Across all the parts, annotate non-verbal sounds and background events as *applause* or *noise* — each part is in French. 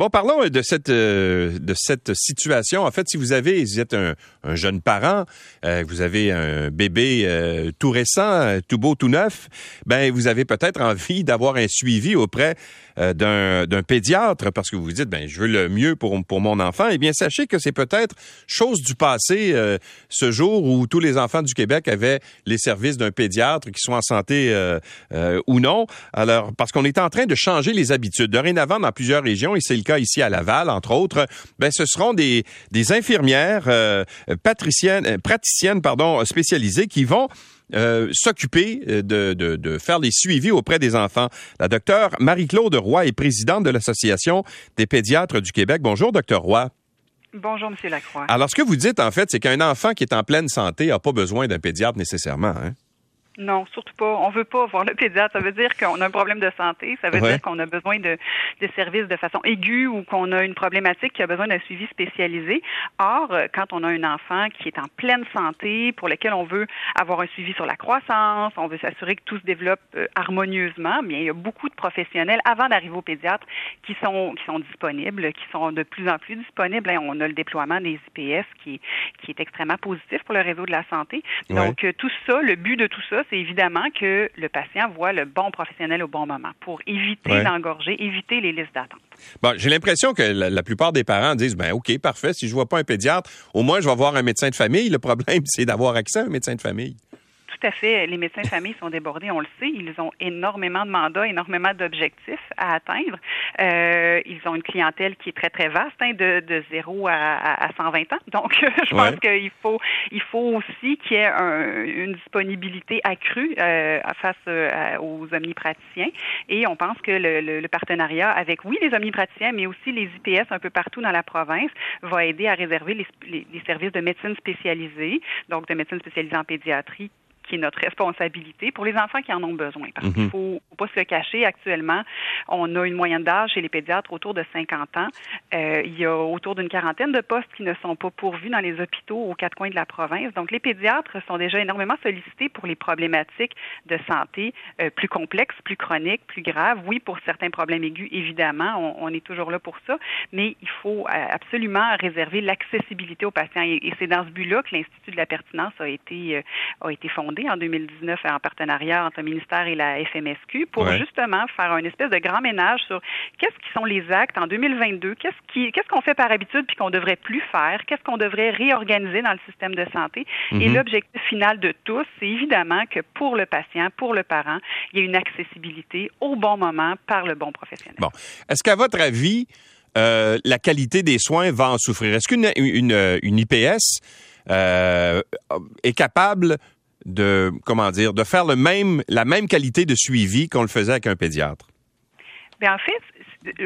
Bon, parlons de cette euh, de cette situation. En fait, si vous avez, vous êtes un, jeune parent, euh, vous avez un bébé euh, tout récent, tout beau, tout neuf, ben vous avez peut-être envie d'avoir un suivi auprès d'un, d'un pédiatre parce que vous vous dites ben je veux le mieux pour pour mon enfant. Eh bien, sachez que c'est peut-être chose du passé ce jour où tous les enfants du Québec avaient les services d'un pédiatre, qui soient en santé ou non. Alors, parce qu'on est en train de changer les habitudes. Dorénavant, dans plusieurs régions, et c'est le ici à Laval, entre autres, ben, ce seront des, des infirmières euh, patriciennes, euh, praticiennes pardon, spécialisées qui vont euh, s'occuper de, de, de, faire les suivis auprès des enfants. La docteure Marie-Claude Roy est présidente de l'Association des pédiatres du Québec. Bonjour, docteur Roy. Bonjour, M. Lacroix. Alors, ce que vous dites, en fait, c'est qu'un enfant qui est en pleine santé n'a pas besoin d'un pédiatre nécessairement. Hein? Non, surtout pas. On veut pas voir le pédiatre. Ça veut dire qu'on a un problème de santé. Ça veut dire qu'on a besoin de, de services de façon aiguë ou qu'on a une problématique qui a besoin d'un suivi spécialisé. Or, euh, quand on a un enfant qui est en pleine santé, pour lequel on veut avoir un suivi sur la croissance, on veut s'assurer que tout se développe euh, harmonieusement, bien, il y a beaucoup de professionnels avant d'arriver au pédiatre qui sont qui sont disponibles, qui sont de plus en plus disponibles. On a le déploiement des IPS qui, qui est extrêmement positif pour le réseau de la santé. Donc, euh, tout ça, le but de tout ça, c'est évidemment que le patient voit le bon professionnel au bon moment pour éviter d'engorger, éviter les listes d'attente. Bon, j'ai l'impression que la, plupart des parents disent ben OK, parfait, si je vois pas un pédiatre, au moins je vais voir un médecin de famille. Le problème, *laughs* c'est d'avoir accès à un médecin de famille tout à fait. Les médecins de famille sont débordés, on le sait. Ils ont énormément de mandats, énormément d'objectifs à atteindre. Euh, ils ont une clientèle qui est très, très vaste, hein, de, de 0 à, à 120 ans. Donc, *laughs* je pense qu'il faut, il faut aussi qu'il y ait une disponibilité accrue euh, face euh, aux omnipraticiens. Et on pense que le, le, partenariat avec, oui, les omnipraticiens, mais aussi les IPS un peu partout dans la province va aider à réserver les, les, les services de médecine spécialisée, donc de médecine spécialisée en pédiatrie, qui est notre responsabilité pour les enfants qui en ont besoin. Parce qu'il mhm. faut, faut pas se cacher. Actuellement, on a une moyenne d'âge chez les pédiatres autour de 50 ans. Euh, il y a autour d'une quarantaine de postes qui ne sont pas pourvus dans les hôpitaux aux quatre coins de la province. Donc, les pédiatres sont déjà énormément sollicités pour les problématiques de santé euh, plus complexes, plus chroniques, plus graves. Oui, pour certains problèmes aigus, évidemment, on, on est toujours là pour ça, mais il faut euh, absolument réserver l'accessibilité aux patients. Et, et c'est dans ce but-là que l'Institut de la pertinence a été, euh, a été fondé en 2019 en partenariat entre le ministère et la FMSQ pour justement faire une espèce de grand ménage sur qu'est-ce qui sont les actes en 2022, qu'est-ce qui qu'est-ce qu'on fait par habitude puis qu'on devrait plus faire, qu'est-ce qu'on devrait réorganiser dans le système de santé. Et mhm. l'objectif final de tous, c'est évidemment que pour le patient, pour le parent, il y ait une accessibilité au bon moment par le bon professionnel. Bon, est-ce qu'à votre avis euh, la qualité des soins va en souffrir? Est-ce qu'une une, une, IPS euh, est capable de comment dire de faire le même la même qualité de suivi qu'on le faisait avec un pédiatre? Bien, en fait,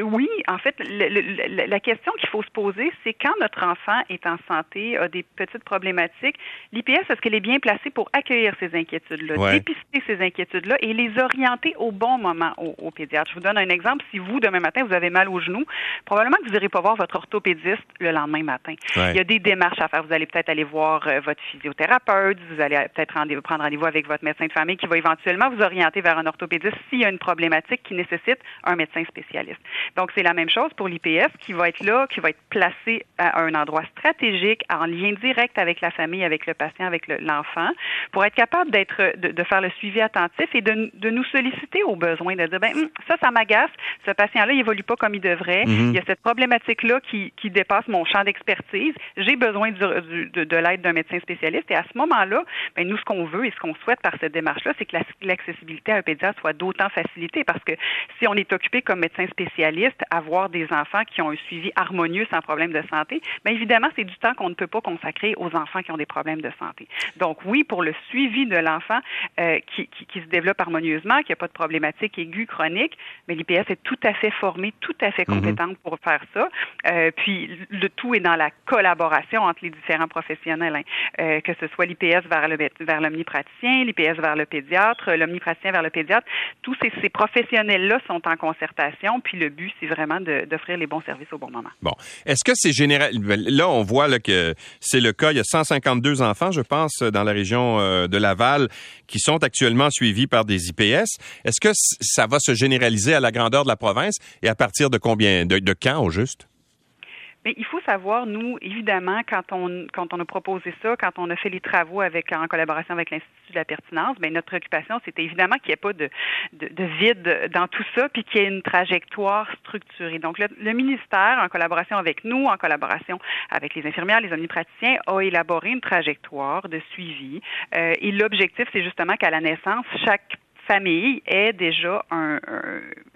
oui, en fait, la question qu'il faut se poser, c'est quand notre enfant est en santé, a des petites problématiques, l'IPS, est-ce qu'elle est bien placée pour accueillir ces inquiétudes-là, dépister ces inquiétudes-là et les orienter au bon moment au, pédiatre? Je vous donne un exemple. Si vous, demain matin, vous avez mal au genou, probablement que vous n'irez pas voir votre orthopédiste le lendemain matin. Il y a des démarches à faire. Vous allez peut-être aller voir euh, votre physiothérapeute, vous allez peut-être prendre rendez-vous avec votre médecin de famille qui va éventuellement vous orienter vers un orthopédiste s'il y a une problématique qui nécessite un médecin spécialiste. Donc, c'est la même chose pour l'IPS qui va être là, qui va être placé à un endroit stratégique, en lien direct avec la famille, avec le patient, avec l'enfant, pour être capable d'être, de, faire le suivi attentif et de, de nous solliciter aux besoins, de dire, ben, hum, ça, ça m'agace, ce patient-là, il évolue pas comme il devrait, mhm. il y a cette problématique-là qui, qui dépasse mon champ d'expertise, j'ai besoin de, de l'aide d'un médecin spécialiste et à ce moment-là, ben, nous, ce qu'on veut et ce qu'on souhaite par cette démarche-là, c'est que l'accessibilité à un pédiatre soit d'autant facilitée parce que si on est occupé comme médecin spécialiste, spécialistes avoir des enfants qui ont un suivi harmonieux sans problème de santé, mais évidemment, c'est du temps qu'on ne peut pas consacrer aux enfants qui ont des problèmes de santé. Donc oui, pour le suivi de l'enfant euh, qui, qui, qui, se développe harmonieusement, qui n'a pas de problématique aiguë, chronique, mais l'IPS est tout à fait formé, tout à fait mhm. compétente pour faire ça. Euh, puis le tout est dans la collaboration entre les différents professionnels, hein. euh, que ce soit l'IPS vers le vers l'omnipraticien, l'IPS vers le pédiatre, l'omnipraticien vers le pédiatre. Tous ces, ces professionnels-là sont en concertation, puis le le but, c'est vraiment d'offrir les bons services au bon moment. Bon. Est-ce que c'est général? Ben, là, on voit que c'est le cas. Il y a 152 enfants, je pense, dans la région euh, de Laval qui sont actuellement suivis par des IPS. Est-ce que ça va se généraliser à la grandeur de la province? Et à partir de combien, de, de quand au juste? Mais il faut savoir, nous, évidemment, quand on quand on a proposé ça, quand on a fait les travaux avec en collaboration avec l'Institut de la pertinence, bien, notre préoccupation, c'était évidemment qu'il n'y ait pas de, de, de, vide dans tout ça, puis qu'il y ait une trajectoire structurée. Donc, le, le, ministère, en collaboration avec nous, en collaboration avec les infirmières, les omnipraticiens, a élaboré une trajectoire de suivi. Euh, et l'objectif, c'est justement qu'à la naissance, chaque famille ait déjà un,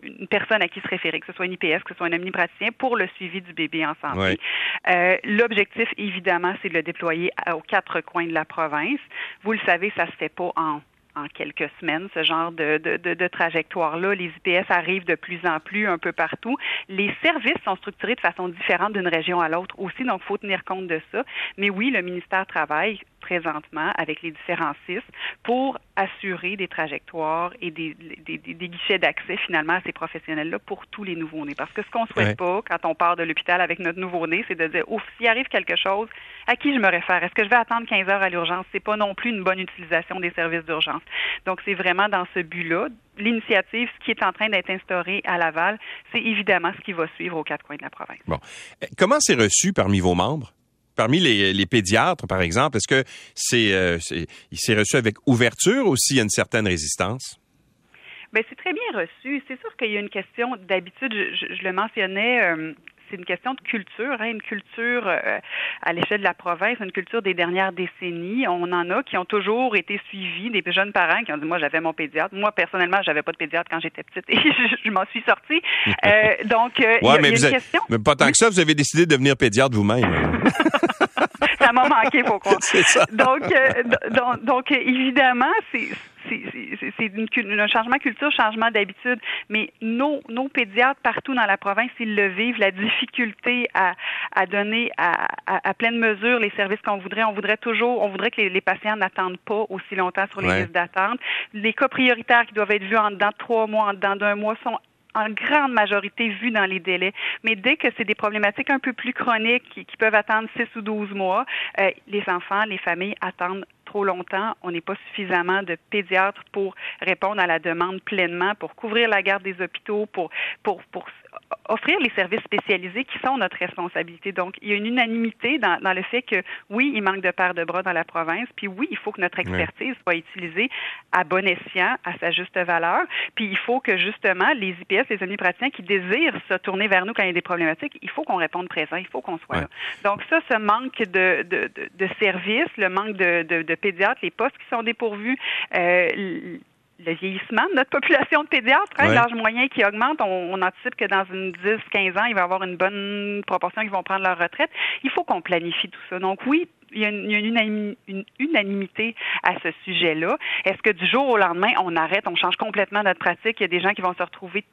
une personne à qui se référer, que ce soit une IPS, que ce soit un omnipraticien, pour le suivi du bébé en santé. Euh, L'objectif, évidemment, c'est de le déployer aux quatre coins de la province. Vous le savez, ça se fait pas en en quelques semaines, ce genre de, de, de, de trajectoire-là. Les IPS arrivent de plus en plus un peu partout. Les services sont structurés de façon différente d'une région à l'autre aussi, donc il faut tenir compte de ça. Mais oui, le ministère travaille présentement avec les différents CIS pour assurer des trajectoires et des, des, des guichets d'accès finalement à ces professionnels-là pour tous les nouveaux-nés. Parce que ce qu'on souhaite pas quand on part de l'hôpital avec notre nouveau-né, c'est de dire, ouf, s'il arrive quelque chose, à qui je me réfère? Est-ce que je vais attendre 15 heures à l'urgence? C'est pas non plus une bonne utilisation des services d'urgence. Donc, c'est vraiment dans ce but-là. L'initiative, ce qui est en train d'être instauré à Laval, c'est évidemment ce qui va suivre aux quatre coins de la province. Bon. Comment c'est reçu parmi vos membres? Parmi les, les pédiatres, par exemple, est-ce que c'est, euh, il s'est reçu avec ouverture ou s'il y a une certaine résistance? Bien, c'est très bien reçu. C'est sûr qu'il y a une question d'habitude. Je, je, le mentionnais euh, c'est une question de culture, hein, une culture euh, à l'échelle de la province, une culture des dernières décennies. On en a qui ont toujours été suivis, des jeunes parents qui ont dit moi j'avais mon pédiatre. Moi personnellement j'avais pas de pédiatre quand j'étais petite *laughs* et je, m'en suis sortie. Euh, donc euh, y a, mais y a une question. Mais pas tant que ça, vous avez décidé de devenir pédiatre vous-même. *laughs* ça m'a manqué, faut croire. *laughs* Ça. Donc, euh, donc, donc, évidemment, c'est c'est un changement de culture, changement d'habitude. Mais nos, nos pédiatres partout dans la province, ils le vivent, la difficulté à, à donner à, à, à pleine mesure les services qu'on voudrait. On voudrait toujours, on voudrait que les, les patients n'attendent pas aussi longtemps sur les ouais. listes d'attente. Les cas prioritaires qui doivent être vus en dedans de trois mois, en dedans d'un mois sont en grande majorité vus dans les délais. Mais dès que c'est des problématiques un peu plus chroniques qui, qui peuvent attendre 6 ou 12 mois, euh, les enfants, les familles attendent trop longtemps. On n'est pas suffisamment de pédiatres pour répondre à la demande pleinement, pour couvrir la garde des hôpitaux, pour, pour, pour offrir les services spécialisés qui sont notre responsabilité. Donc, il y a une unanimité dans, dans le fait que oui, il manque de paires de bras dans la province, puis oui, il faut que notre expertise soit utilisée à bon escient, à sa juste valeur, puis il faut que justement les IPS, les omnipraticiens qui désirent se tourner vers nous quand il y a des problématiques, il faut qu'on réponde présent, il faut qu'on soit ouais. là. Donc ça, ce manque de, de, de, de services, le manque de, de, de pédiatres, les postes qui sont dépourvus, euh, le vieillissement de notre population de pédiatres, hein, ouais. l'âge moyen qui augmente, on, on, anticipe que dans une 10-15 ans, il va y avoir une bonne proportion qui vont prendre leur retraite. Il faut qu'on planifie tout ça. Donc oui, il y a une unanimité à ce sujet-là. Est-ce que du jour au lendemain, on arrête, on change complètement notre pratique? Il y a des gens qui vont se retrouver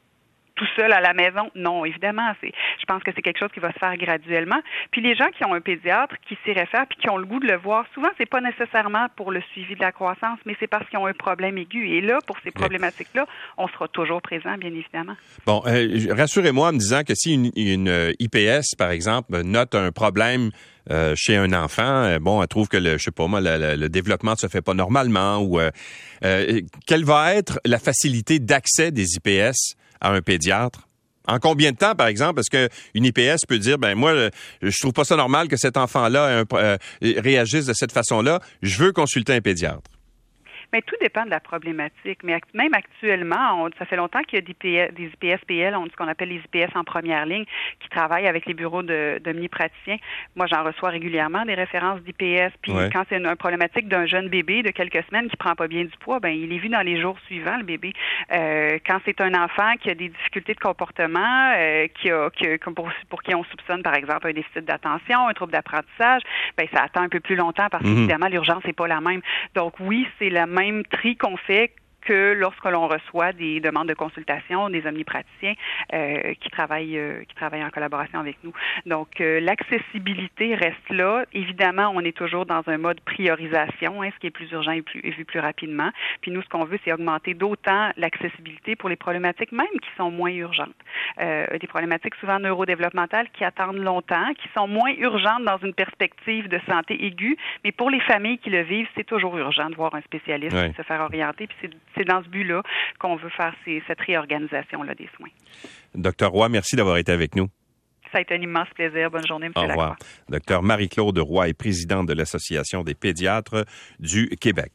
tout seul à la maison? Non, évidemment, c'est. Je pense que c'est quelque chose qui va se faire graduellement. Puis les gens qui ont un pédiatre, qui s'y réfèrent, puis qui ont le goût de le voir, souvent c'est pas nécessairement pour le suivi de la croissance, mais c'est parce qu'ils ont un problème aigu. Et là, pour ces problématiques-là, on sera toujours présent, bien évidemment. Bon, euh, rassurez-moi en me disant que si une, une euh, IPS, par exemple, note un problème euh, chez un enfant, euh, bon, elle trouve que le, je sais pas moi, le, le, le développement ne se fait pas normalement, ou euh, quelle va être la facilité d'accès des IPS à un pédiatre? En combien de temps, par exemple, est-ce qu'une IPS peut dire, ben moi, je trouve pas ça normal que cet enfant-là euh, réagisse de cette façon-là, je veux consulter un pédiatre? Mais tout dépend de la problématique. Mais même actuellement, on, ça fait longtemps qu'il y a des, IPS-PL, on ce qu'on appelle les IPS en première ligne, qui travaillent avec les bureaux de, de praticiens Moi, j'en reçois régulièrement des références d'IPS. Puis ouais. quand c'est une, une, problématique d'un jeune bébé de quelques semaines qui prend pas bien du poids, ben il est vu dans les jours suivants, le bébé. Euh, quand c'est un enfant qui a des difficultés de comportement, euh, qui a, qui a pour, pour qui on soupçonne, par exemple, un déficit d'attention, un trouble d'apprentissage, ben ça attend un peu plus longtemps parce -hmm. qu'évidemment, l'urgence n'est pas la même. Donc oui, c'est la même tri qu'on fait que lorsque l'on reçoit des demandes de consultation, des omnipraticiens euh, qui travaillent euh, qui travaillent en collaboration avec nous. Donc euh, l'accessibilité reste là. Évidemment, on est toujours dans un mode priorisation, hein, ce qui est plus urgent et, plus, vu plus rapidement. Puis nous, ce qu'on veut, c'est augmenter d'autant l'accessibilité pour les problématiques même qui sont moins urgentes. des problématiques souvent neurodéveloppementales qui attendent longtemps, qui sont moins urgentes dans une perspective de santé aiguë, mais pour les familles qui le vivent, c'est toujours urgent de voir un spécialiste, de se faire orienter. Puis c'est dans ce but-là qu'on veut faire cette réorganisation-là des soins. Docteur Roy, merci d'avoir été avec nous. Ça a été un immense plaisir. Bonne journée, M. Au revoir. Docteur Marie-Claude Roy est présidente de l'Association des pédiatres du Québec.